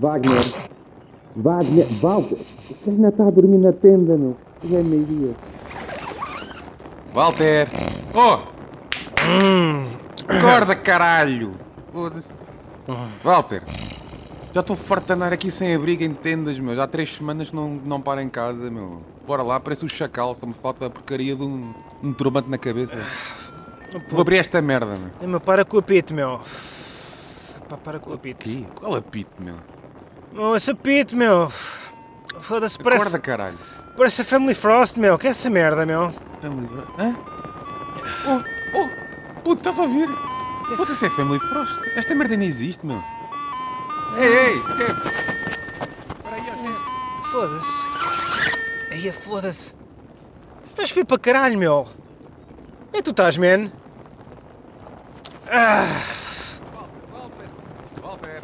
Wagner. Wagner. Walter. Este ainda está a dormir na tenda, meu. Já é meio-dia. Walter! Oh! Acorda, caralho! Foda-se. Walter! Já estou farto de andar aqui sem abrigo em tendas, meu. Já há três semanas que não, não paro em casa, meu. Bora lá, parece o chacal, só me falta a porcaria de um, um turbante na cabeça. Vou abrir esta merda, meu. É, meu, para com o apito, meu. Pá, para com o apito. Qual apito, meu? Oh, esse apito, meu. Foda-se, parece, Acorda, caralho. parece a Family Frost, meu. Que é essa merda, meu? Family Frost. Hã? Oh, oh! Puto, estás a ouvir? Foda-se, é Family Frost. Esta merda nem existe, meu. Ei, ei! chefe. Espera aí, ó, chefe. Foda-se. Aí, foda-se. Tu estás feio para caralho, meu. Onde é que tu estás, man? Ah, Walter! Walter!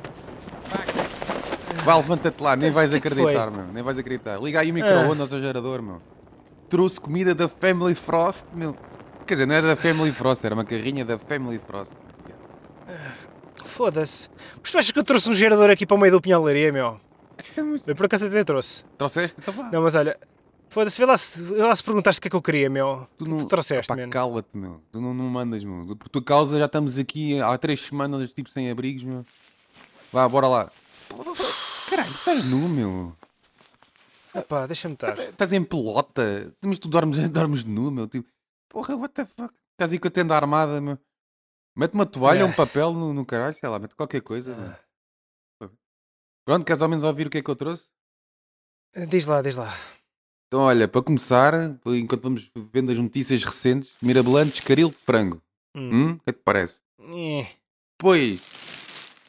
Vai, levanta-te lá, nem vais que que acreditar, meu. Nem vais acreditar. Liga aí o micro-ondas ao gerador, meu. Trouxe comida da Family Frost, meu. Quer dizer, não era da Family Frost, era uma carrinha da Family Frost. foda-se. Mas tu achas que eu trouxe um gerador aqui para o meio do pinhalaria, meu? Eu por acaso até trouxe. Trouxeste? Então vá. Não, mas olha. Foda-se, vê lá se, vê lá se perguntaste o que é que eu queria, meu. Tu Tu, não. tu trouxeste, man. cala-te, meu. Tu não, não mandas, meu. Por tua causa já estamos aqui há três semanas, tipo, sem abrigos, meu. Vá, bora lá. Caralho, estás nu, meu. Epá, deixa-me estar. Estás em pelota. Mas tu dormes, dormes nu, meu. Tipo, porra, what the fuck? Estás aí com a tenda armada, meu. Mete uma toalha, É. um papel no, no caralho, sei lá, mete qualquer coisa, meu. Pronto, queres ao menos ouvir o que é que eu trouxe? Diz lá, diz lá. Então, olha, para começar, enquanto vamos vendo as notícias recentes, mirabolantes, caril de frango. Hum. Hum? O que é que te parece? Eh, Depois,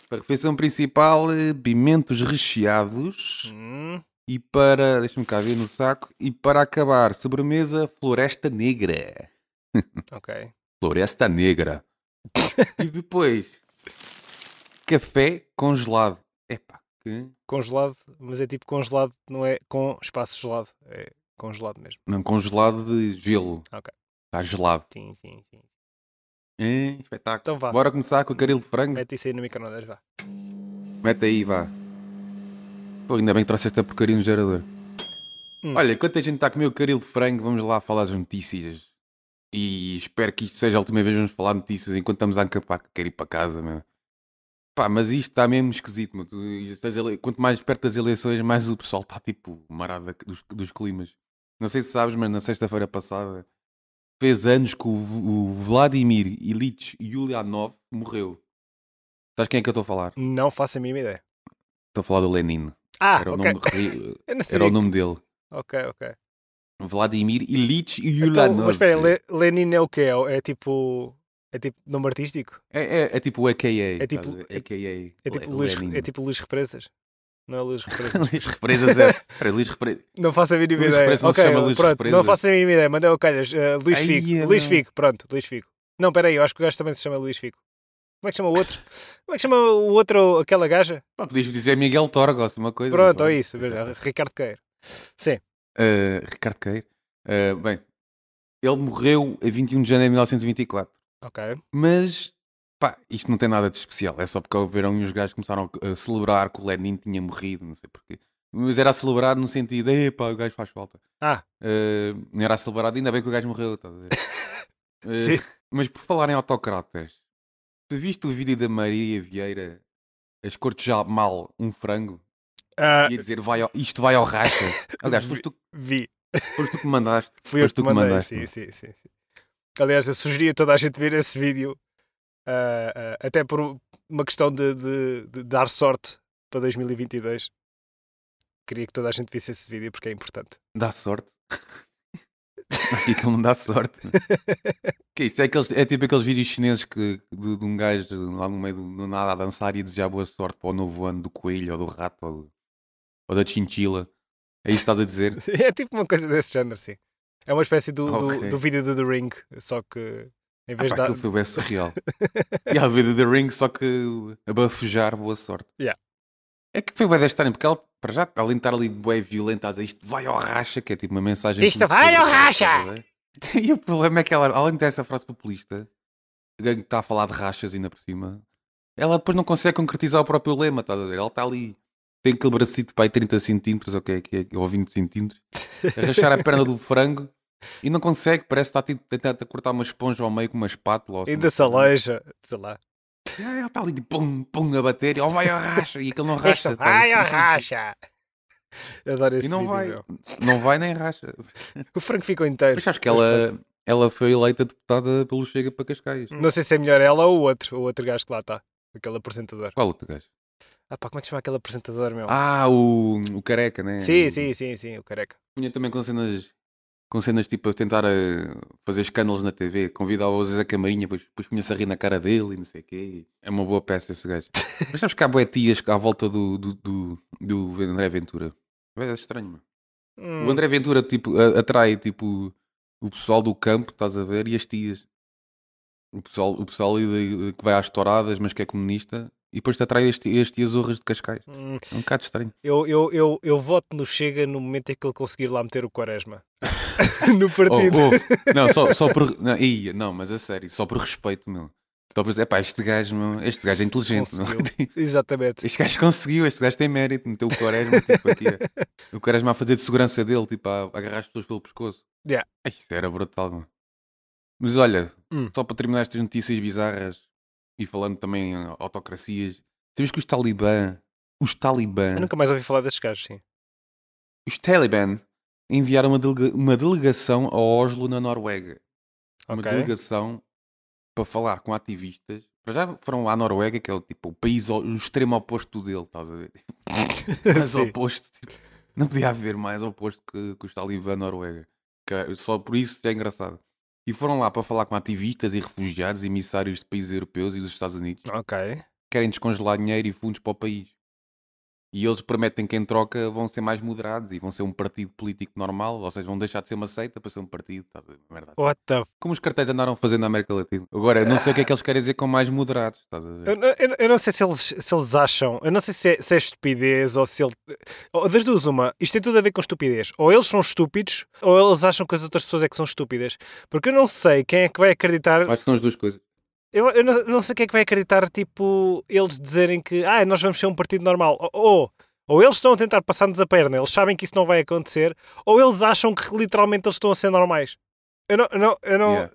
para a refeição principal, eh, pimentos recheados. hum. E para, deixa-me cá ver no saco, e para acabar, sobremesa, floresta negra. Ok. Floresta negra. e depois, café congelado. Epá, que... Congelado, mas é tipo congelado, não é com espaço gelado. É congelado mesmo. Não, congelado de gelo. Ok. Está gelado. Sim, sim, sim. Hein? espetáculo. Então vá. Bora começar com o caril de frango? Mete isso aí no microondas, vá. Mete aí, vá. Pô, ainda bem que trouxeste a porcaria no gerador. Hum. Olha, enquanto a gente está a comer o caril de frango, vamos lá falar das notícias. E espero que isto seja a última vez que vamos falar de notícias enquanto estamos a acampar, que quero ir para casa, meu. Pá, mas isto está mesmo esquisito, meu. As ele- Quanto mais perto das eleições, mais o pessoal está tipo marado da- dos, dos climas. Não sei se sabes, mas na sexta-feira passada fez anos que o, o Vladimir Ilich Ulyanov morreu. Sabes quem é que eu estou a falar? Não faço a mínima ideia. Estou a falar do Lenin. Ah, Era, o, ok. nome era o nome dele. que- Ok, ok. Vladimir Ilich Então, Ulyanov. mas espera, Le- Lenin é o quê? É, é tipo. É tipo nome artístico? É, é, é tipo o AKA. É tipo- é- AKA. É tipo, Le- Luís, Lenin. é tipo Luís Represas? Não é Luís Represas? Luís Represas é. Luís Represas. não faço a mínima Luís ideia. Represas não se ok, chama Luís pronto, Represas. não faço a mínima ideia. Mandei o calhas. Uh, Luís Ai, Figo. é, Luís. Figo, pronto, Luís Figo. Não, peraí, eu acho que o gajo também se chama Luís Figo. Como é que chama o outro? Como é que chama o outro, aquela gaja? Pá, podias dizer Miguel Torgos, uma coisa. Pronto, é isso. veja, Ricardo Queiro. Sim. Uh, Ricardo Queiro. Uh, bem, ele morreu a 21 de janeiro de 1924. Ok. Mas, pá, isto não tem nada de especial. É só porque houveram uns gajos que começaram a celebrar que o Lenin tinha morrido, não sei porquê. Mas era a celebrar no sentido, epá, o gajo faz falta. Ah. Uh, não era a celebrar, ainda bem que o gajo morreu, estás a ver? Uh, Sim. Mas por falar em autocratas, tu viste o vídeo da Maria Vieira a escortejar mal um frango Ah, e a dizer vai ao- isto vai ao racha? Aliás, foste tu, vi. foste tu que mandaste. Fui eu que mandei. mandaste, Sim, não? sim, sim, sim. Aliás, eu sugeri a toda a gente ver esse vídeo. Ah, ah, até por uma questão de, de- de dar sorte para 2022. Queria que toda a gente visse esse vídeo porque é importante. Dá sorte. Aqui que ele não dá sorte. que isso? É, aqueles, é tipo aqueles vídeos chineses que, de, de um gajo lá no meio do nada a dançar e a desejar boa sorte para o novo ano do coelho ou do rato ou, do- ou da chinchila. É isso que estás a dizer? É tipo uma coisa desse género, sim. É uma espécie do, do- Ok. do, vídeo do The Ring, só que em Ah, vez pá, de. aquilo foi bem surreal. e a vida da Ring, só que a bafejar boa sorte. Yeah. É que foi bem desta porque ela, para já, além de estar ali bem violenta, a dizer isto vai ao racha, que é tipo uma mensagem. Isto vai ao racha! E o problema é que ela, além dessa frase populista, gangue está a falar de rachas ainda por cima. ela depois não consegue concretizar o próprio lema, estás a ver? Ela está ali, tem aquele bracito para aí 30 centímetros, ou, que que é, ou 20 centímetros, a rachar a perna do frango e não consegue, parece que está tipo, a tentar cortar uma esponja ao meio com uma espátula. ou assim, Ainda se aleija, sei lá. E Ela está ali de pum, pum a bater, e ó vai a racha, e aquele não racha. Esta tá vai a racha! Adoro esse E não vídeo, vai, meu. não vai nem racha. O frango ficou inteiro. Mas acho que ela, ela foi eleita deputada pelo Chega para Cascais. Não sei se é melhor ela ou o outro, o outro gajo que lá está. Aquele apresentador. Qual outro gajo? Ah pá, como é que se chama aquele apresentador, meu? Ah, o, o careca, né? sim, sim, sim, sim, o careca. Punha também com cenas, com cenas tipo a tentar eh, fazer escândalos na TV, convidava-o às vezes a camarinha, depois, depois punha-se a rir na cara dele e não sei o quê. É uma boa peça esse gajo. Mas sabes que há boetias à volta do, do, do, do André Ventura. É estranho, mano. Hum, O André Ventura tipo, a- atrai tipo, o pessoal do campo, estás a ver, e as tias. O pessoal, o pessoal que vai às touradas, mas que é comunista, e depois te atrai as, ti- as tias urras de Cascais. hum, É um bocado estranho. eu, eu, eu, eu voto no Chega no momento em que ele conseguir lá meter o Quaresma. no Oh, partido. ouve. não, só, só por. Não, ia, não, mas a sério, só por respeito, meu. Só por dizer, epá, este gajo, meu, este gajo é inteligente, meu. Conseguiu. Exatamente. Este gajo conseguiu, este gajo tem mérito, meteu o Quaresma, tipo, aqui, o Quaresma a fazer de segurança dele, tipo, a, agarrar as pessoas pelo pescoço. Yeah. Isto era brutal, mano. Mas olha, Hum. só para terminar estas notícias bizarras e falando também em autocracias, sabes que os talibã, os talibã, Eu nunca mais ouvi falar desses gajos, sim. os talibã enviaram uma, delega- uma delegação a Oslo, na Noruega. Uma Ok. delegação para falar com ativistas. Para já foram à Noruega, que é o, tipo, o país, o extremo oposto dele, estás a ver? mais oposto. tipo, não podia haver mais oposto que, que os talibã Noruega. Que é- só por isso é engraçado. E foram lá para falar com ativistas e refugiados, emissários de países europeus e dos Estados Unidos. Ok. Querem descongelar dinheiro e fundos para o país. E eles prometem que em troca vão ser mais moderados e vão ser um partido político normal, ou seja, vão deixar de ser uma seita para ser um partido. Tá, merda assim. What the. Como os cartéis andaram fazendo na América Latina. Agora, eu não sei o que é que eles querem dizer com mais moderados. Ver? eu, não- eu, eu não sei se eles, se eles acham, eu não sei se é, se é estupidez ou se ele. ou Das duas, uma, isto tem tudo a ver com estupidez. Ou eles são estúpidos, ou eles acham que as outras pessoas é que são estúpidas. Porque eu não sei quem é que vai acreditar. Acho que são as duas coisas. Eu, eu não, não sei quem é que vai acreditar, tipo, eles dizerem que ah, nós vamos ser um partido normal. Ou, ou, ou eles estão a tentar passar-nos a perna, eles sabem que isso não vai acontecer, ou eles acham que literalmente eles estão a ser normais. Eu não, eu não, eu não, Yeah.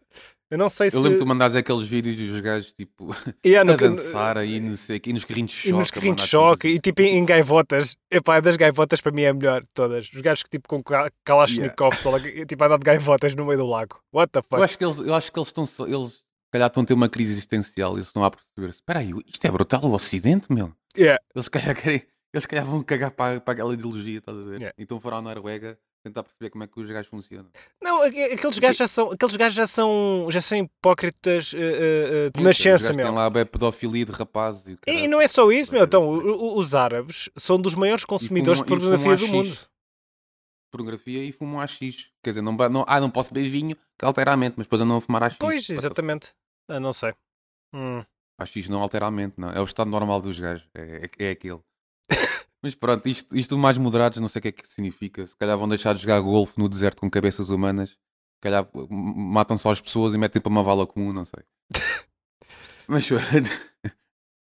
eu não sei se. Eu lembro de tu mandares aqueles vídeos dos gajos tipo Yeah, a no que- dançar aí, não sei, e nos carrinhos de choque. E nos carrinhos de choque, e tipo em, em gaivotas. Epá, das gaivotas para mim é a melhor de todas. Os gajos que tipo com Ka- Kalashnikov, só lá, tipo a andar de gaivotas no meio do lago. What the Eu fuck? acho que eles, eu acho que eles estão só- eles calhar estão a ter uma crise existencial e eles estão a perceber-se. Espera aí, isto é brutal o Ocidente, meu. Yeah. Eles se calhar querem, eles calhar vão cagar para, para aquela ideologia, estás a ver? Yeah. Então foram à Noruega tentar perceber como é que os gajos funcionam. Não, aqu- aqueles gajos já são, aqueles gajos já são, já são hipócritas eh, eh, de nascença, meu. lá a pedofilia de rapazes. E, E, não é só isso, meu. Então, os árabes são dos maiores consumidores de fumam- e fumam pornografia do mundo. pornografia e fumam AX. Quer dizer, não, não, ah, não posso beber vinho, que altera a mente, mas depois eu não fumar AX. Pois, exatamente. Ah, não sei. Hum. AX não altera a mente, não. É o estado normal dos gajos. É, é, é aquele. Mas pronto, isto, isto mais moderados, não sei o que é que significa. Se calhar vão deixar de jogar golfe no deserto com cabeças humanas. Se calhar m- matam só as pessoas e metem para uma vala comum, não sei. Mas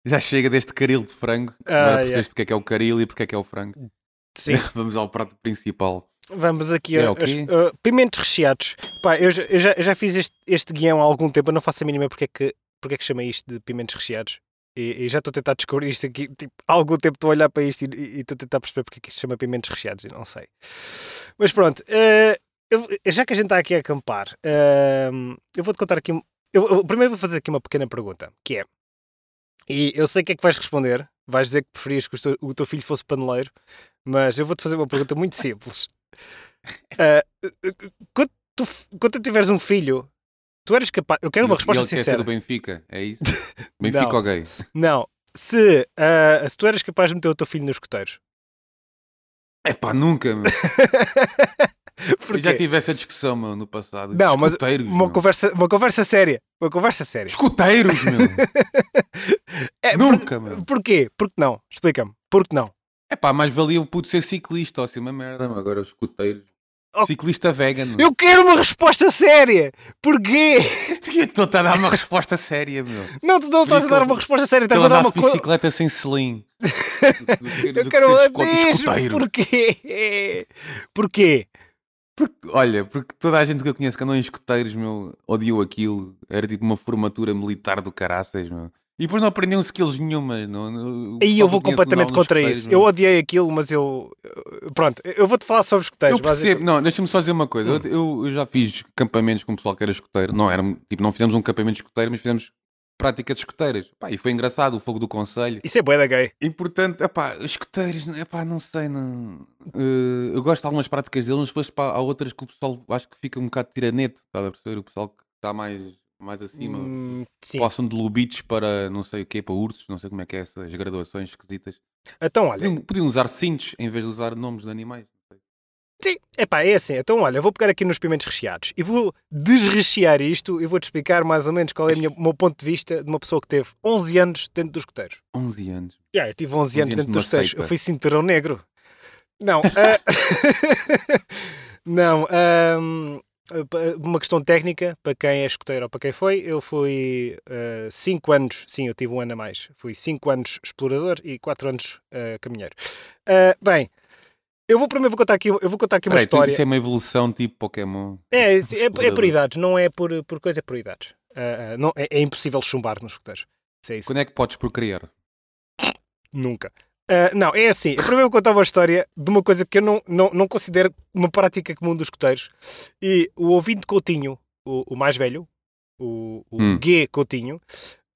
já chega deste caril de frango. Ah, Agora yeah. porque é que é o caril e porque é que é o frango. Sim. Vamos ao prato principal. Vamos aqui Era a, o quê? as- a- pimentos recheados. Pá, eu, já- eu já, eu já fiz este, este guião há algum tempo, eu não faço a mínima porque é que, porque é que chamei isto de pimentos recheados. E, e já estou a tentar descobrir isto aqui. Tipo, há algum tempo estou a olhar para isto e estou a tentar perceber porque é que isto se chama pimentos recheados e não sei. Mas pronto, eh, eu- já que a gente está aqui a acampar, eh, eu vou-te contar aqui. Eu, eu primeiro vou fazer aqui uma pequena pergunta, que é. E eu sei o que é que vais responder. Vais dizer que preferias que o teu, o teu filho fosse paneleiro, mas eu vou-te fazer uma pergunta muito simples. Ah, quando, tu, quando tu tiveres um filho, tu eras capaz. Eu quero uma E- resposta ele quer ser sincera. do Benfica, é isso? Benfica Não. ou gay? Não. Se, ah, se tu eras capaz de meter o teu filho nos escuteiros. É pá, nunca, meu. Eu já tive essa discussão, meu, no passado. Não, mas uma meu. conversa, uma conversa séria. Uma conversa séria. Escuteiros, meu. É, Nunca, por- meu. Porquê? Porque não? Explica-me. Porque não? É pá, mais valia o puto ser ciclista ou assim, uma merda, meu. Agora os escuteiros. Oh. Ciclista vegan. Eu quero uma resposta séria! Porquê? Estou-te a dar uma resposta séria, meu. Não, tu não estás a dar uma resposta séria, estás a dar uma coisa. bicicleta sem selim. Eu quero uma mesmo. Porquê? Porquê? Porque, olha, porque toda a gente que eu conheço que andou em escoteiros, meu, odiou aquilo. Era tipo uma formatura militar do caraças, meu. E depois não aprendiam skills nenhumas. Não, não- Aí eu vou completamente contra isso. meu. Eu odiei aquilo, mas eu. Pronto, eu vou-te falar sobre escuteiros. Eu percebo, não, deixa-me só dizer uma coisa. Eu, eu- eu já fiz campamentos com o pessoal que era escoteiro. Não, era, tipo, não fizemos um campamento de escoteiro, mas fizemos prática de escoteiras. Pá, e foi engraçado o fogo do conselho. Isso é bué da gay. E portanto, epá, os escoteiros, epá, não sei, não. eh, eu gosto de algumas práticas deles, mas depois pá, há outras que o pessoal acho que fica um bocado tiranete, estás a perceber? O pessoal que está mais, mais acima. Hum. Passam de lobitos para não sei o quê, para ursos, não sei como é que é essas graduações esquisitas. Então, olha, Podiam, podiam usar cintos em vez de usar nomes de animais. sim, epá, é assim. Então, olha, eu vou pegar aqui nos pimentos recheados e vou desrechear isto e vou-te explicar mais ou menos qual é o minha- o meu ponto de vista de uma pessoa que teve 11 anos dentro dos escuteiros. 11 anos. Yeah, eu tive 11 11 anos anos dentro numa dos seita. Eu fui cinturão negro. Não. ah, não. pa- uma questão técnica, para quem é escoteiro ou para quem foi, eu fui 5 anos, sim, eu tive um ano a mais. Fui 5 anos explorador e 4 anos ah, caminheiro. Ah, bem, eu vou primeiro vou contar aqui, eu vou contar aqui uma Peraí, tu- história. isso é uma evolução tipo Pokémon. É, é, é por idades, não é por, por coisa, é por idades. Não, é, é impossível chumbar nos escuteiros. É. Quando é que podes procriar? Nunca. Ah, não, é assim. Eu primeiro vou contar uma história de uma coisa que eu não, não, não considero uma prática comum dos escuteiros. E o ouvinte Coutinho, o, o mais velho, o, o Hum. G Coutinho,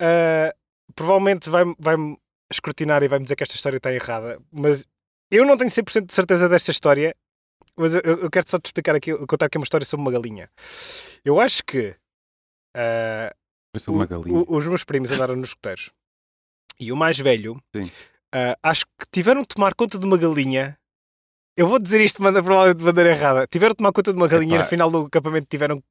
ah, provavelmente vai-me vai escrutinar e vai-me dizer que esta história está errada. Mas eu não tenho 100% de certeza desta história. Mas eu, eu quero só te explicar aqui, contar aqui uma história sobre uma galinha. Eu acho que galinha. o- os meus primos andaram nos escuteiros. E o mais velho, Sim. Ah, acho que tiveram de tomar conta de uma galinha. Eu vou dizer isto provavelmente de maneira errada. Tiveram de tomar conta de uma galinha e Epá. no final do acampamento tiveram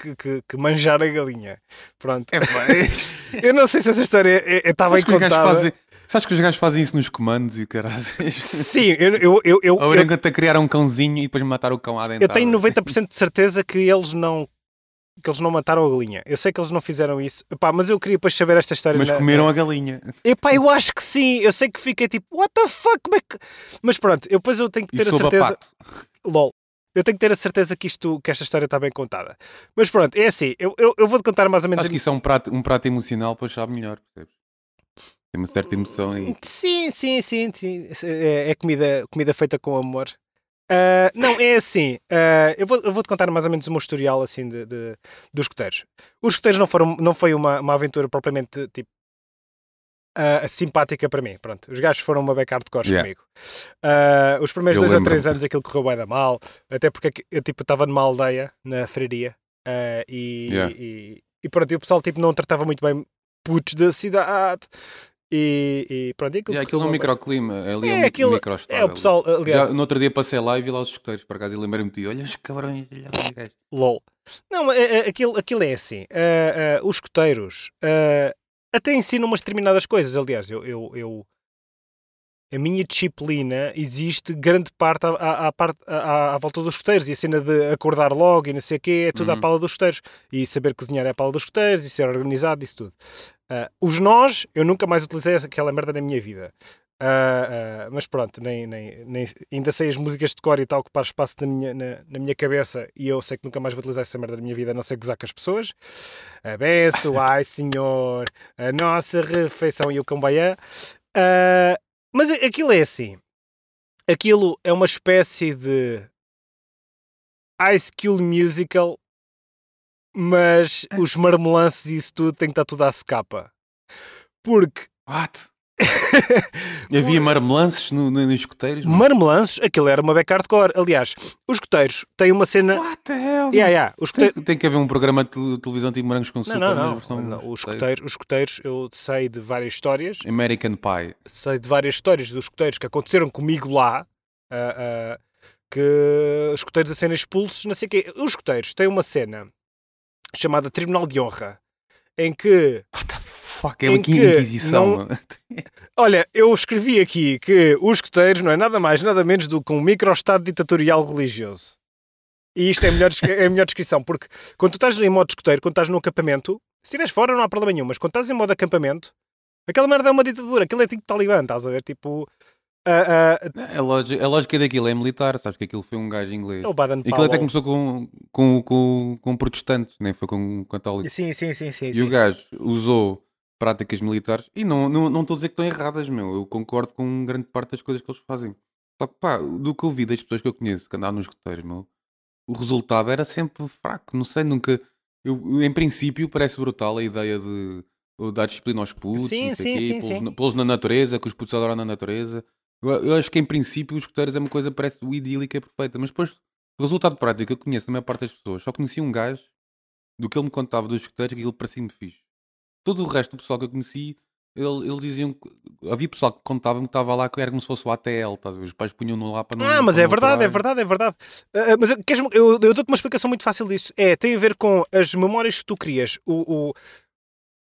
que, que- que manjar a galinha. Pronto. Eu não sei se essa história é- está bem contada. fazem- Sabes que os gajos fazem isso nos comandos e caralho. Sim, eu, eu, eu, eu, a criar um cãozinho e depois matar o cão à dentro. eu tenho 90% de certeza que eles não que eles não mataram a galinha. Eu sei que eles não fizeram isso. Epá, mas eu queria depois saber esta história. Mas na- comeram a galinha. Epá, eu acho que sim. Eu sei que fiquei tipo, what the fuck? Como é que... Mas pronto, eu depois eu tenho que ter a a certeza. pato. LOL. Eu tenho que ter a certeza que, isto, que esta história está bem contada. Mas pronto, é assim. Eu, eu, eu vou-te contar mais ou menos. Acho que isso é um prato, um prato emocional, depois sabe melhor, percebes? Tem uma certa emoção aí. Sim, sim, sim. sim. É, é comida, comida feita com amor. Ah, não, é assim. ah, eu, vou, eu vou-te contar mais ou menos o meu historial assim, de, de- dos escuteiros. Os escuteiros não, foram, não foi uma, uma aventura propriamente tipo. ah, simpática para mim, pronto. Os gajos foram uma beca hardcore Yeah. comigo. Os primeiros Eu dois ou lembro-me. três anos aquilo correu bem da mal, até porque eu tipo estava numa aldeia na freiraria e, Yeah. e, e pronto, e o pessoal tipo não tratava muito bem putos da cidade e, e pronto, e aquilo E aquilo é um microclima, ali é, É, um aquilo- microestado. É, o pessoal, aliás, Já, no outro dia passei lá e vi lá os escuteiros, por acaso, e lembrei-me de ti. Olha os cabrões, olha os gajos. LOL. Não, é- é- aquilo, aquilo é assim. ah, ah, os escuteiros ah, até ensinam umas determinadas coisas. Aliás, eu, eu, eu- a minha disciplina existe grande parte à, à, à parte, à, à volta dos escuteiros. E a cena de acordar logo e não sei o quê é tudo à Uhum. pala dos escuteiros. E saber cozinhar é à pala dos escuteiros e ser organizado, isso tudo. Ah, os nós, eu nunca mais utilizei aquela merda na minha vida. Ah, ah, mas pronto, nem, nem, nem- ainda sei as músicas de cor e tal, ocupar espaço na minha, na, na minha cabeça e eu sei que nunca mais vou utilizar essa merda na minha vida, a não ser gozar com as pessoas. Abenço, ai senhor, a nossa refeição e o cambaiã. Ah, mas aquilo é assim, aquilo é uma espécie de High School Musical, mas os marmelances e isso tudo tem que estar tudo à secapa. Porque What? Havia marmelances no, no, nos escuteiros? mano? Marmelances, aquilo era uma beca hardcore. Aliás, os escuteiros têm uma cena. What the hell? Yeah, yeah, os Tem, escuteiros. tem que haver um programa de tele- televisão tipo Morangos com Não, Açúcar, não, não. versão não, Os escuteiro. escuteiros, os escuteiros, eu sei de várias histórias. American Pie. Sei de várias histórias dos escuteiros que aconteceram comigo lá. ah, ah, que os escuteiros a serem expulsos, não sei o quê. Os escuteiros têm uma cena chamada Tribunal de Honra. Em que What the fuck? É uma inquisição. não-. Olha, eu escrevi aqui que os escuteiros não é nada mais, nada menos do que um micro-estado ditatorial religioso. E isto é a melhor, é a melhor descrição, porque quando tu estás em modo escoteiro, quando estás no acampamento, se estiveres fora não há problema nenhum, mas quando estás em modo acampamento, aquela merda é uma ditadura, aquilo é tipo talibã, estás a ver? Tipo, ah, ah, A lógica, a lógica daquilo é militar, sabes que aquilo foi um gajo inglês. é o Baden Aquilo até começou com, com, com, com protestantes, nem foi com católicos. Sim, sim, sim, sim. E sim. o gajo usou práticas militares e não estou não, estou a dizer que estão erradas, meu. Eu concordo com grande parte das coisas que eles fazem. Só que pá, do que eu vi das pessoas que eu conheço que andavam nos escuteiros, meu, o resultado era sempre fraco. Não sei, nunca. Eu, em princípio, parece brutal a ideia de dar disciplina aos putos, Sim, não sim, quê, sim, sim. pô-los na natureza, que os putos adoram na natureza. Eu, eu acho que em princípio os escuteiros é uma coisa parece idílica e perfeita, mas depois o resultado prático eu conheço a maior parte das pessoas. Só conheci um gajo do que ele me contava dos escuteiros que aquilo parecia-me fixe. Todo o resto do pessoal que eu conheci, ele, ele diziam que havia pessoal que contava-me que estava lá que era como se fosse o ATL, ver? Os pais punham-no lá para não. Ah, mas é não verdade, é aturar. verdade, é verdade. Ah, mas eu- eu, eu dou-te uma explicação muito fácil disso. É, tem a ver com as memórias que tu crias. O, o-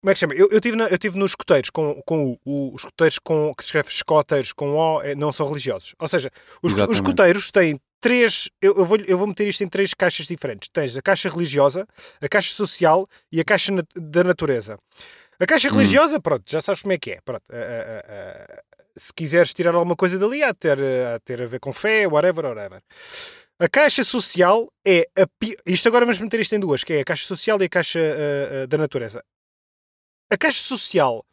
como é que se chama? Eu, eu, tive na- eu tive nos escoteiros com, com o, os escoteiros com, que se escreve escoteiros com O, é, não são religiosos. Ou seja, os, os escoteiros têm três. Eu, eu vou, eu vou meter isto em três caixas diferentes. Tens a caixa religiosa, a caixa social e a caixa nat- da natureza. A caixa Hum. religiosa, pronto, já sabes como é que é. Pronto, ah, ah, ah, se quiseres tirar alguma coisa dali, há de ter, há ter a ver com fé, whatever, whatever. A caixa social é a pi... Isto agora vamos meter isto em duas, que é a caixa social e a caixa ah, ah, da natureza. A caixa social,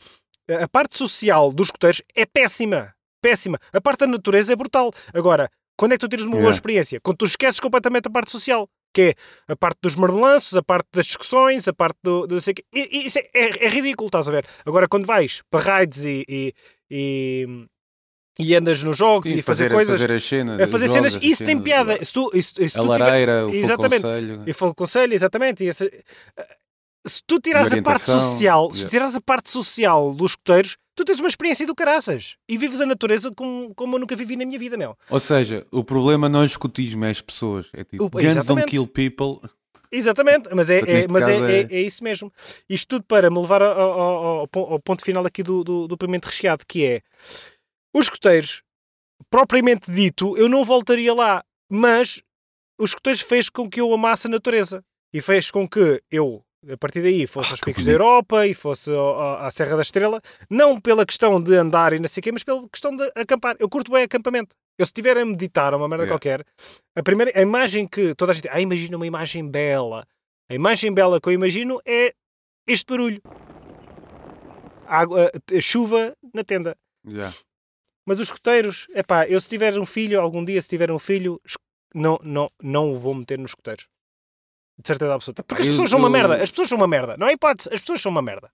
a parte social dos escoteiros é péssima. Péssima. A parte da natureza é brutal. Agora, quando é que tu tiras uma boa Yeah. experiência? Quando tu esqueces completamente a parte social. Que é a parte dos marmelanços, a parte das discussões, a parte do. do sei Isso é, é- é ridículo, estás a ver? Agora, quando vais para raids e, e, e, e andas nos jogos Sim, e fazer, fazer, coisas, fazer as cenas. a fazer os cenas, jogos, as isso tem cenas, piada. Se tu, isso, se A tu tiver- lareira, o Exatamente. conselho. e foi o conselho, exatamente. e esse- Se tu tirares a parte social, se yeah. tu tirares a parte social dos escoteiros, tu tens uma experiência do caraças. E vives a natureza como, como eu nunca vivi na minha vida, meu. Ou seja, o problema não é o escutismo, é as pessoas. É tipo, O- guns don't kill people. Exatamente, mas é, é- mas é, é, é- é isso mesmo. Isto tudo para me levar ao, ao- ao- ao pon- ao ponto final aqui do, do, do pimento recheado, que é os escoteiros, propriamente dito, eu não voltaria lá, mas os escoteiros fez com que eu amasse a natureza e fez com que eu, a partir daí, fosse Ah, aos picos da bonito. Europa e fosse à Serra da Estrela, não pela questão de andar e não sei o quê, mas pela questão de acampar. Eu curto bem acampamento. Eu se estiver a meditar uma merda Yeah. qualquer, a primeira a imagem que toda a gente, ah, imagina uma imagem bela. A imagem bela que eu imagino é este barulho. Água, a chuva na tenda. Yeah. Mas os escoteiros, epá, eu se tiver um filho, algum dia se tiver um filho, não, não, não o vou meter nos escoteiros. De certeza absoluta. Porque as eu- pessoas são uma eu- merda. As pessoas são uma merda. Não há hipótese. As pessoas são uma merda.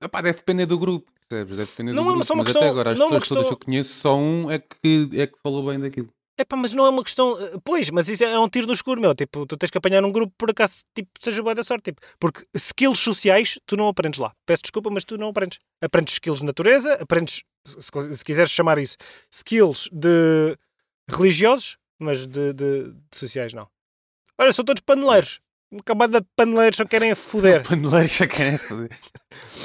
Epá, deve depender do grupo? Deve depender Não do é grupo. só uma mas questão- até agora, as não é pessoas todas que questão- eu conheço, só um é que, é que falou bem daquilo. Epá, mas não é uma questão. eh, Pois, mas isso é um tiro no escuro, meu. Tipo, tu tens que apanhar um grupo por acaso, tipo, seja boa da sorte. Tipo, porque skills sociais tu não aprendes lá. Peço desculpa, mas tu não aprendes. Aprendes skills de natureza, aprendes, se, se- se quiseres chamar isso, skills de religiosos, mas de, de- de sociais não. Olha, são todos paneleiros. Uma camada de paneleiros só querem foder. Paneleiro já quer foder.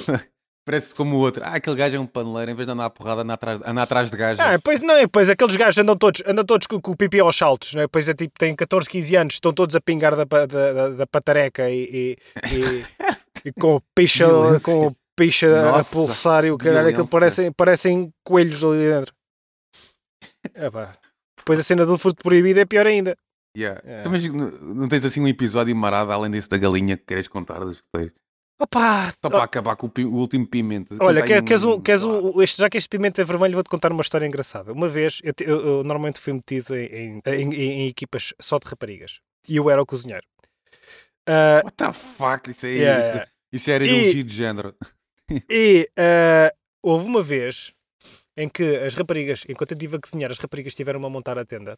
Parece como o outro. Ah, aquele gajo é um paneleiro, em vez de andar à porrada, anda atrás, anda atrás de gajos. Ah, pois não, e depois aqueles gajos andam todos, andam todos com, com o pipi aos saltos, né? Depois é tipo, têm 14, 15 anos, estão todos a pingar da, da, da, da patareca e, e, e- e com o picha, com o picha a Nossa, pulsar e o caralho, aquilo parecem, parecem coelhos ali dentro. Epá. Depois a cena do furto proibido é pior ainda. Yeah. É. Então, mas não, não tens assim um episódio marado além desse da galinha que queres contar dos escuteiros? Opa! Só para acabar com o, o último pimento. Olha, quer, aí queres, um, queres Ah, um, este, já que este pimento é vermelho, vou-te contar uma história engraçada. Uma vez, eu, eu- eu normalmente fui metido em, em, em- em equipas só de raparigas. E eu era o cozinheiro. Ah, What the fuck? Isso, é, Yeah, isso, isso era E- elogio de género. E ah, houve uma vez em que as raparigas, enquanto eu estive a cozinhar, as raparigas estiveram a montar a tenda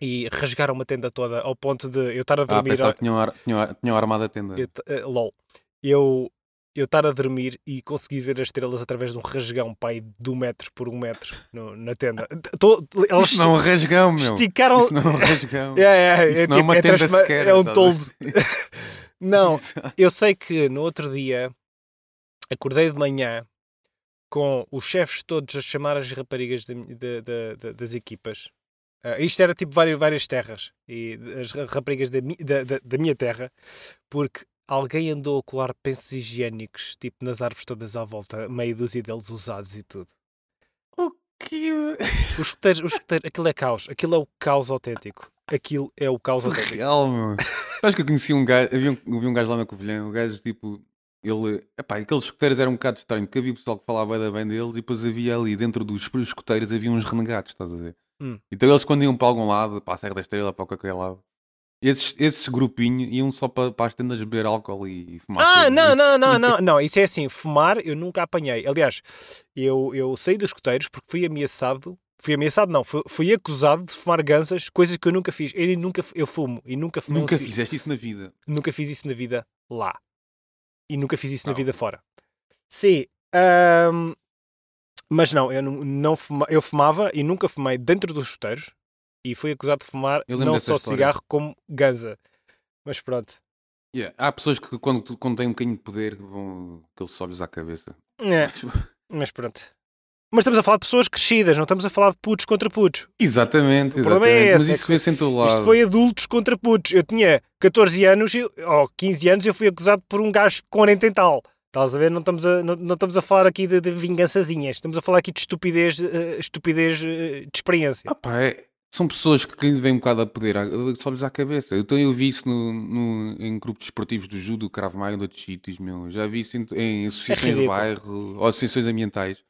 e rasgaram uma tenda toda ao ponto de eu estar a Ah, dormir. pensava que tinham, ar, tinham, tinham armado a tenda. eu, eh, LOL. Eu, eu estar a dormir e conseguir ver as estrelas através de um rasgão, pai, de um metro por um metro no- na tenda. Tô- elas Isso não é um rasgão, meu. esticaram. Isso não é um rasgão. É, é, é, é tipo, é transma- sequer. É um a toldo. Não, eu sei que no outro dia acordei de manhã com os chefes todos a chamar as raparigas da- da- da- das equipas Ah, isto era tipo várias, várias terras. E as ra- raparigas da, mi- da, da, da minha terra, porque alguém andou a colar pensos higiênicos, tipo nas árvores todas à volta, meio dúzia deles usados e tudo. O que? Os escuteiros, os escuteiros, aquilo é caos. Aquilo é o caos autêntico. Aquilo é o caos autêntico. Real, meu. Sabes que eu conheci um gajo, havia um, havia um gajo lá na Covilhã, o gajo tipo, ele, epá, aqueles escuteiros eram um bocado estranho, porque havia pessoal que falava bem, bem deles e depois havia ali dentro dos escuteiros havia uns renegados, estás a ver? Hum. Então eles quando iam para algum lado, para a Serra da Estrela, para qualquer lado, esses, esses grupinhos iam só para, para as tendas beber álcool e, fumar. Ah, não, não, não, não, não. Isso é assim, fumar eu nunca apanhei. Aliás, eu, eu saí dos escuteiros porque fui ameaçado. Fui ameaçado, não, fui, fui acusado de fumar gansas, coisas que eu nunca fiz. Eu, nunca, eu fumo e nunca um Nunca fizeste isso na vida. nunca fiz isso na vida lá. E nunca fiz isso na Ah, vida fora. Sim. ahm, mas não, eu, não, não fuma- eu fumava e nunca fumei dentro dos chuteiros e fui acusado de fumar não só história. cigarro como ganza. Mas pronto. Yeah. Há pessoas que quando, quando têm um bocadinho de poder vão aqueles solos à cabeça. É, mas pronto. Mas estamos a falar de pessoas crescidas, não estamos a falar de putos contra putos. Exatamente, O problema é exatamente. esse, Mas é isso que vê-se em todo lado. Isto foi adultos contra putos. Eu tinha 14 anos e- ou 15 anos e eu fui acusado por um gajo com 40 e tal. Estás a ver? Não estamos a, não, não estamos a falar aqui de, de vingançazinhas. Estamos a falar aqui de estupidez, eh, estupidez eh, de experiência. Ah pá, é- são pessoas que lhe vêm um bocado a poder, à- só-lhes à cabeça. Então eu vi isso no, no- em grupos desportivos do judo, Krav Maga, de outros sítios, meu. Já vi isso em, em associações de ridículo. bairro, ou associações ambientais.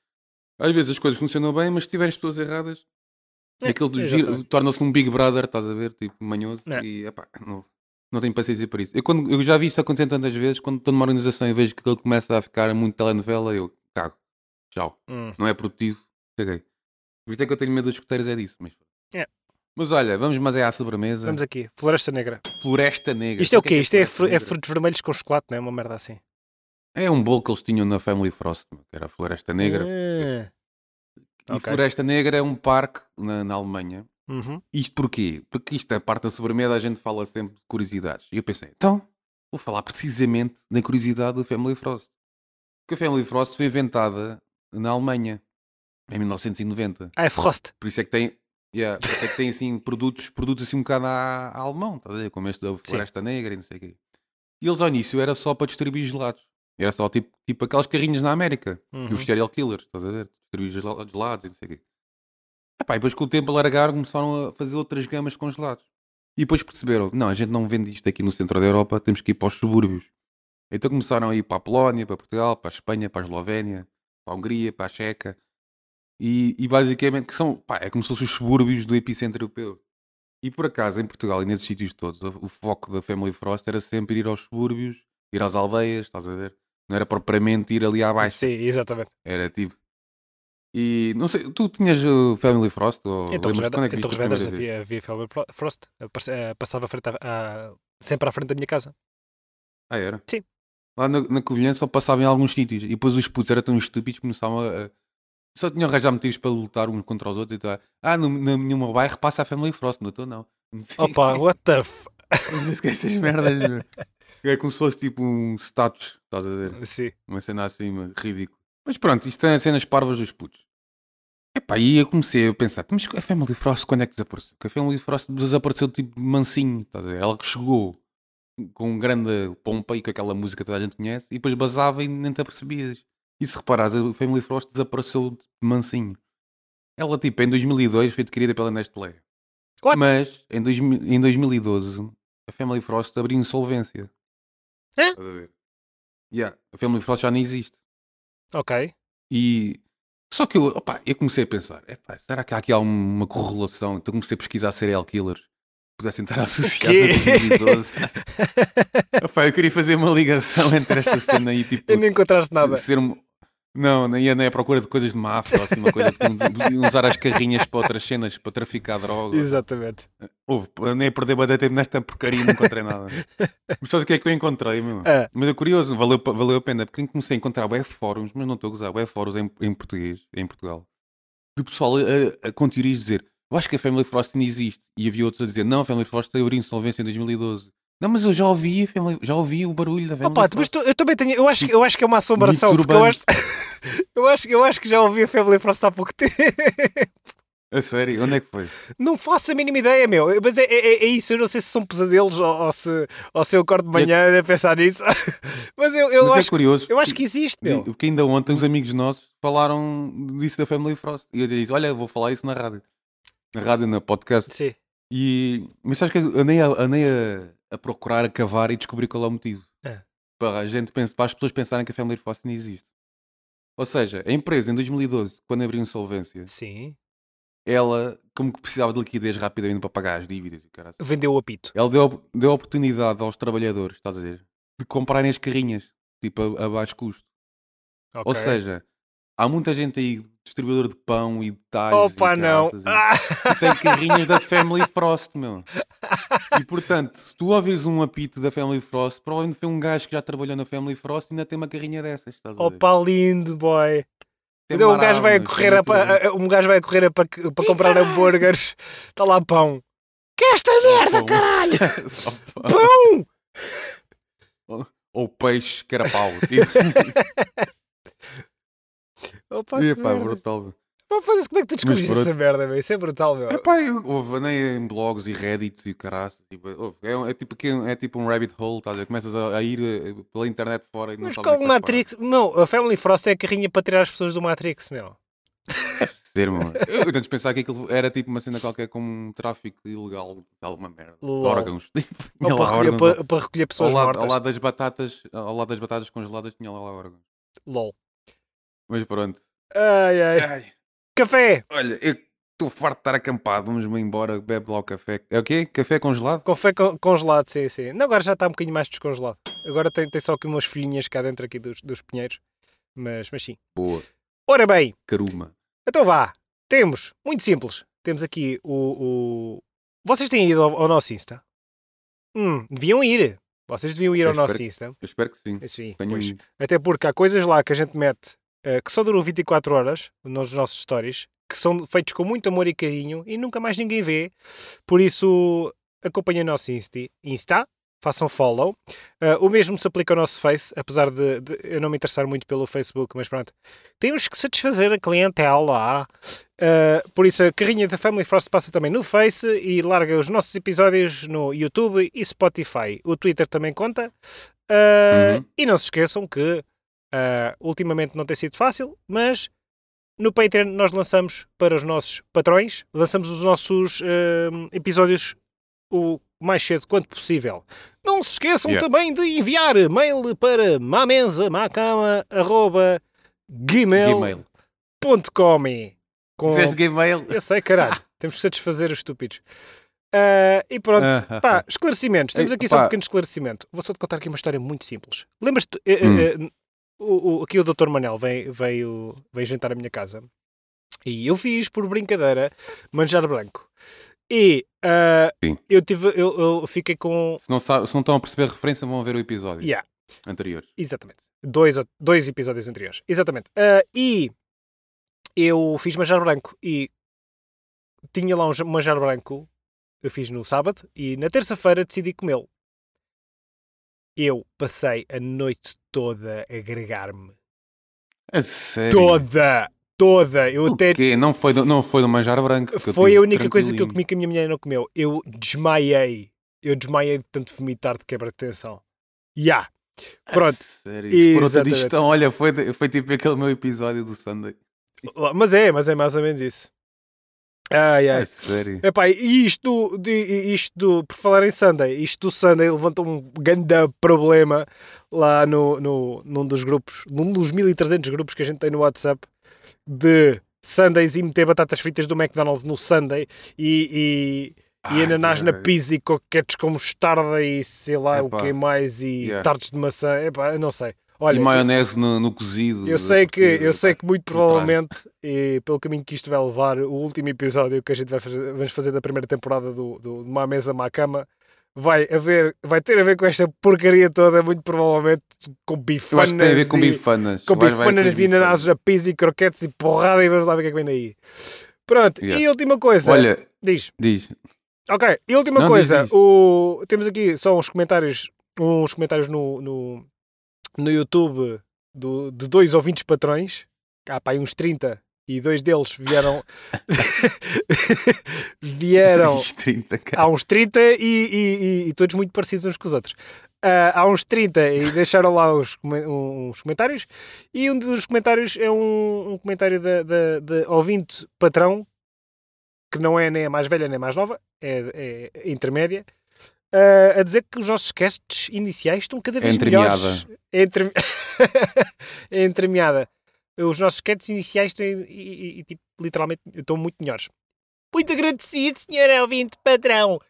Às vezes as coisas funcionam bem, mas se tiverem as pessoas erradas, É, aquele do giro torna-se um Big Brother, estás a ver, tipo manhoso, É. e epá, não, não tenho paciência para isso. Eu, quando, eu já vi isso acontecer tantas vezes, quando estou numa organização e vejo que ele começa a ficar muito telenovela, eu cago, tchau Hum. não é produtivo, caguei. Por isso é que eu tenho medo dos escuteiros, é disso. Mas, É. mas olha, vamos mas é à sobremesa. Vamos aqui. Floresta Negra. Floresta Negra. Isto é o quê? Isto é, fru- é Negra? frutos vermelhos com chocolate, não é? Uma merda assim. É um bolo que eles tinham na Family Frost, que era a Floresta Negra. Ah. E ok. Floresta Negra é um parque na, na Alemanha. Uhum. Isto porquê? Porque isto é parte da sobremesa, a gente fala sempre de curiosidades. E eu pensei, então, vou falar precisamente da curiosidade do Family Frost. Porque a Family Frost foi inventada na Alemanha, em 1990. Ah, é Frost. Por isso é que tem, yeah, por isso é que tem assim produtos, produtos assim um bocado a, a alemão, estás a ver? Como este da Floresta Negra e não sei o quê. E eles ao início era só para distribuir gelados. Era só tipo, tipo aquelas carrinhas na América, Uhum. dos serial killers, estás a ver? Distribuir gela- gelados e não sei o quê. Epá, e depois com o tempo alargaram, começaram a fazer outras gamas com gelados. E depois perceberam, não, a gente não vende isto aqui no centro da Europa, temos que ir para os subúrbios. Então começaram a ir para a Polónia, para Portugal, para a Espanha, para a Eslovénia, para a Hungria, para a Checa. E, e basicamente que são, pá, é como se fossem os subúrbios do epicentro europeu. E por acaso, em Portugal e nesses sítios todos, o, o foco da Family Frost era sempre ir aos subúrbios, ir às aldeias, estás a ver? Não era propriamente ir ali abaixo. Sim, exatamente. Era tipo. E não sei, tu tinhas o Family Frost? Ou Em Torres quando é que Vedras, em Torres Vedras havia, havia Family Frost. Eh, Passava à frente sempre à frente da minha casa. Ah, era? Sim. Lá na, na Covilhã só passava em alguns sítios. E depois os putos eram tão estúpidos que começavam a. Só tinham arranjado motivos para lutar uns contra os outros. E tal. Ah, no, na, no meu bairro passa a Family Frost, no teu não. Opa, what the f... Não esquece essas merdas, meu. É como se fosse tipo um status, estás a ver? Sim. Uma cena assim, ridículo. Mas pronto, isto é cenas parvas dos putos. Epá, e eu comecei a pensar, mas a Family Frost quando é que desapareceu? Que a Family Frost desapareceu tipo mansinho, ver? Ela que chegou com grande pompa e com aquela música que toda a gente conhece e depois basava e nem te apercebias. E se reparares, a Family Frost desapareceu de mansinho. Ela tipo em 2002 foi adquirida pela Nestlé. What? Mas em, 2000 em 2012 a Family Frost abriu insolvência. Hã? Estás a ver? Yeah, a Family Frost já nem existe. Ok. E só que eu, opá, eu comecei a pensar, será que há aqui alguma correlação? Então comecei a pesquisar serial killers pudessem estar associados a 2012. Opá, eu queria fazer uma ligação entre esta cena e tipo E não encontraste nada. se- ser não, nem ia nem à procura de coisas de máfia assim, uma coisa de de usar as carrinhas para outras cenas, para traficar droga. Exatamente. Houve, nem a perder bastante tempo nesta porcaria não encontrei nada. Mas sabe o que é que eu encontrei, meu? Ah. Mas é curioso, valeu, valeu a pena, porque comecei a encontrar web fóruns, mas não estou a usar web fóruns em, em português, em Portugal, de pessoal a, a, com teorias de dizer eu acho que a Family Frost não existe. E havia outros a dizer não, a Family Frost abriu insolvência em 2012. Não, mas eu já ouvi, já ouvi o barulho da Family Opa, Frost. tu- eu também tenho. Eu acho, que- eu acho que é uma assombração. Mitos Porque eu acho, eu, acho, eu acho que já ouvi a Family Frost há pouco tempo. A sério? Onde é que foi? Não faço a mínima ideia, meu. Mas é, é, é isso. Eu não sei se são pesadelos ou, ou se, ou se eu acordo de manhã a pensar nisso. Mas eu, eu Mas acho, é curioso. eu acho que existe, meu. Porque ainda ontem uns amigos nossos falaram disso da Family Frost. E eu disse: Olha, vou falar isso na rádio. Na rádio, na podcast. Sim. E. Mas acho que andei, a, andei a, a procurar, a cavar e descobri qual é o motivo. É. Para, a gente, para as pessoas pensarem que a Family não existe. Ou seja, a empresa em 2012, quando abriu insolvência, Sim. ela, como que precisava de liquidez rapidamente para pagar as dívidas caralho. Vendeu o apito. Ela deu, deu a oportunidade aos trabalhadores, estás a ver, de comprarem as carrinhas, tipo a, a baixo custo. Ou Ok. seja, há muita gente aí, distribuidor de pão e de talhos. Opa, e não. e, e tem carrinhas da Family Frost, meu. E portanto, se tu ouvires um apito da Family Frost, provavelmente foi um gajo que já trabalhou na Family Frost e ainda tem uma carrinha dessas, estás? Opa, lindo, boy. Tem Então, um gajo vai a correr a, a- um gajo vai a correr pa- para comprar hambúrgueres. Está lá pão. Que esta merda, Pão. caralho! Pão. Pão! Ou peixe, que era pau. Tipo, Opa, Epá, merda. brutal. Pá, como é que tu descobriste essa merda, meu? Isso é brutal, meu. Epá, eu houve, andei em blogs e reddits e caraças. Tipo, é, é tipo, que- é tipo um rabbit hole, estás a ver? Começas a, a ir eh, pela internet fora e não Mas qual é Matrix? Não, a Family Frost é a carrinha para tirar as pessoas do Matrix, meu. Ser, meu. Eu antes pensava que aquilo era tipo uma cena qualquer como um tráfico ilegal de alguma merda. Lol. órgãos. Tipo, Ou tinha lá para recolher, órgãos para, para recolher ao, pessoas lado, mortas. ao lado das batatas, ao lado das batatas congeladas tinha lá órgãos. LOL. Mas pronto. Ai, ai. Ai, Café! olha, eu estou farto de estar acampado. Vamos-me embora, bebe lá o café. É o quê? Café congelado? Café con- congelado, sim, sim. Não, agora já está um bocadinho mais descongelado. Agora tem, tem só aqui umas folhinhas cá dentro aqui dos, dos pinheiros. Mas, mas sim. Boa. Ora bem, Caruma. então vá. Temos, muito simples. Temos aqui o. o... Vocês têm ido ao, ao nosso Insta? Hum, deviam ir. Vocês deviam ir Eu ao nosso espero Insta. Eu espero que sim. Sim, Até porque há coisas lá que a gente mete que só duram 24 horas nos nossos stories, que são feitos com muito amor e carinho e nunca mais ninguém vê. Por isso, acompanhem o nosso Insta, façam follow. Eh, o mesmo se aplica ao nosso Face, apesar de, de eu não me interessar muito pelo Facebook, mas pronto. Temos que satisfazer a clientela lá. Eh, por isso, a carrinha da Family Frost passa também no Face e larga os nossos episódios no YouTube e Spotify. O Twitter também conta. Eh, Uhum. E não se esqueçam que ah, ultimamente não tem sido fácil, mas no Patreon nós lançamos para os nossos patrões, lançamos os nossos ah, episódios o mais cedo quanto possível. Não se esqueçam Yeah. também de enviar mail para mamenzamacama.gmail.com Gmail. com... Dizeste Gmail? Eu sei, caralho. Temos que satisfazer os estúpidos. Ah, e pronto, Ah, pá, esclarecimentos. Temos Ei, aqui só um pequeno esclarecimento. Vou só te contar aqui uma história muito simples. Lembras-te, Hum. eh, o, o- aqui o Dr. Manel veio, veio, veio jantar à minha casa e eu fiz por brincadeira manjar branco. E Sim. eu, tive, eu, eu fiquei com. Se não, sabe- se não estão a perceber a referência, vão ver o episódio Yeah, anterior. exatamente. Dois, dois episódios anteriores. Exatamente. Ah, e eu fiz manjar branco e tinha lá um ja- manjar branco. Eu fiz no sábado e na terça-feira decidi comê-lo. Eu passei a noite toda a gregar-me. A sério? Toda! Toda! Eu O até. quê? Não foi, do, não foi do manjar branco. Foi a única coisa que eu comi que a minha mulher não comeu. Eu desmaiei. Eu desmaiei de tanto vomitar de quebra de tensão. Ya! A Pronto. sério? Isso por outra digestão, olha, foi, foi tipo aquele meu episódio do Sunday. Mas é, mas é mais ou menos isso. Ai, ai. A sério? Epá, e isto, isto por falar em Sunday, isto do Sunday levanta um grande problema lá no, no, num dos grupos, num dos 1300 grupos que a gente tem no WhatsApp de Sundays e meter batatas fritas do McDonald's no Sunday e, e, e ananás na pizza e coquetes com mostarda e sei lá Epá. o que mais e Yeah. tartes de maçã, epá, não sei. Olha, e maionese no, no cozido. eu sei que, eu sei que muito provavelmente, e pelo caminho que isto vai levar, o último episódio que a gente vai fazer, vamos fazer da primeira temporada do, do de Má Mesa Má Cama vai, haver, vai ter a ver com esta porcaria toda, muito provavelmente com Eu bifanas acho que tem a ver com e, bifanas. com vai bifanas as e ananases na pizza e croquetes e porrada e vamos lá ver o que é que vem daí. Pronto, Yeah. e a última coisa, Olha, diz, diz. ok, e a última Não, diz, coisa, diz. O, temos aqui só uns comentários, uns comentários no, no, no YouTube do, de dois ouvintes patrões, há pá, uns 30 e dois deles vieram. vieram Os 30, cara. há uns 30 e, e- e- e todos muito parecidos uns com os outros. Ah, há uns 30 e deixaram lá os, come- uns comentários. E um dos comentários é um, um comentário da ouvinte patrão, que não é nem a mais velha nem a mais nova, é, é intermédia, ah, a dizer que os nossos casts iniciais estão cada vez entremeada. melhores. É entre... é entremeada. Os nossos casts iniciais estão, e, e- tipo, literalmente estão muito melhores. Muito agradecido, senhor ouvinte patrão.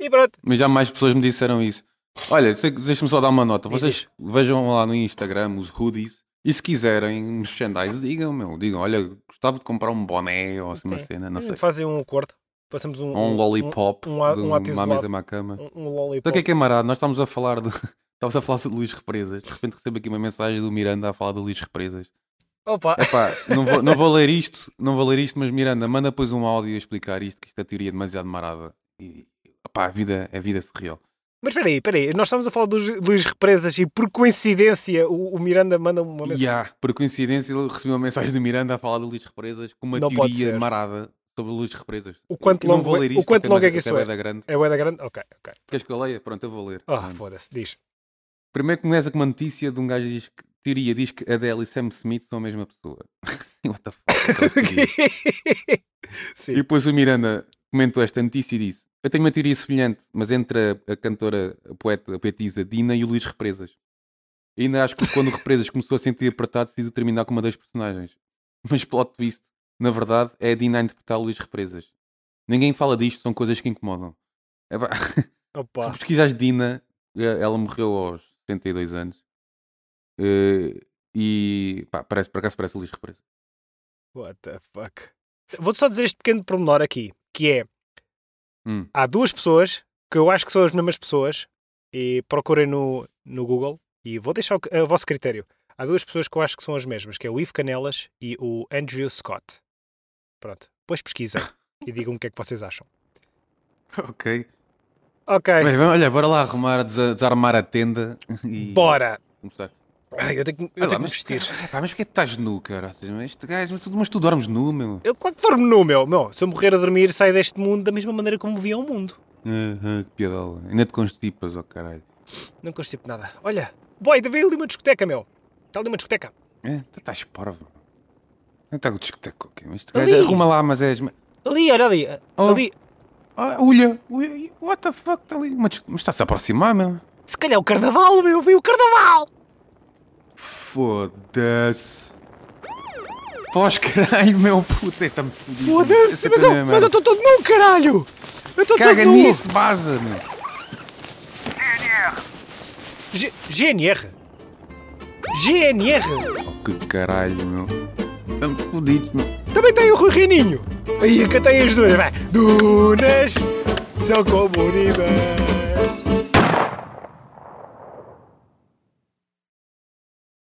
E pronto. Mas já mais pessoas me disseram isso. Olha, deixa-me só dar uma nota. Vocês vejam lá no Instagram os hoodies e se quiserem merchandise, digam, meu. Digam, olha, gostava de comprar um boné ou assim uma cena, não sei. Fazem um acordo. Passamos um, um lollipop um, um, de um à cama. um, um lollipop. Então o que é que é marado? Nós estamos a falar de. Estamos a falar de Luís Represas. De repente recebo aqui uma mensagem do Miranda a falar do Luís Represas. Opa, Epá, não vou, não vou ler isto, não vou ler isto, mas Miranda, manda depois um áudio a explicar isto, que isto é teoria demasiado marada. E, epá, a vida, a vida é surreal. mas espera aí, espera aí. Nós estamos a falar dos Luís Represas e por coincidência o, o Miranda manda uma mensagem. Ya, por coincidência, ele recebeu uma mensagem do Miranda a falar do Luís Represas com uma Não teoria marada sobre o Luís Represas. O quanto longo vou é- ler o isto, quanto isto longo é que isso é? bué da grande. É o da grande? Ok, ok. Queres que eu leia? Pronto, eu vou ler. Ah, Pronto. foda-se. Diz. Primeiro começa com uma notícia de um gajo que diz que teoria diz que Adele e Sam Smith são a mesma pessoa. What the fuck? E depois o Miranda comentou esta notícia e disse: Eu tenho uma teoria semelhante, mas entre a, a cantora, a poeta, a poetisa Dina e o Luís Represas. E ainda acho que quando o Represas começou a sentir apertado, decidiu terminar com uma das personagens. Mas plot twist, na verdade, é a Dina a interpretar Luís Represas. Ninguém fala disto, são coisas que incomodam. Se Opa. pesquisares Dina, eh, ela morreu aos 72 anos. Eh, e pá, parece, por acaso parece Luís Represas. What the fuck? Vou-te só dizer este pequeno pormenor aqui, que é, Hum. há duas pessoas que eu acho que são as mesmas pessoas e procurem no, no Google e vou deixar o, a vosso critério. Há duas pessoas que eu acho que são as mesmas, que é o Ivo Canelas e o Andrew Scott. Pronto. Depois pesquisem e digam o que é que vocês acham. Ok. Ok, Bem, olha, bora lá arrumar, desa- desarmar a tenda e bora! começar. Ai, eu tenho, que- eu lá, tenho mas, vestir. Epá, mas porquê que estás nu, cara? Este gajo, mas tu, mas tu dormes nu, meu. Eu claro que dormo nu, meu. meu. Se eu morrer a dormir, saio deste mundo da mesma maneira como vi ao mundo. Aham, que piadola. Ainda te constipas, ó caralho. Não constipo nada. Olha, boy, deve ali uma discoteca, meu. Está ali uma discoteca. É, tu estás parvo. Discoteca, ok? Mas este Ali. gajo arruma lá, mas és. Ali, olha ali. Oh. Ali. Ah, olha, what the fuck, está ali. Uma dis- Mas está-se a aproximar, meu. Se calhar o carnaval, meu. Veio o carnaval. Foda-se. Pós caralho, meu puta, está-me fodido. Foda-se, mas eu é mas eu estou todo nu, caralho. Eu estou todo Caga nu. nisso, vaza, meu. G- GNR. GNR. Oh, que caralho, meu. Estamos fodidos, meu. Também tem o Rui Reininho. Aí cantei as duas, vai. Dunas são como unidas.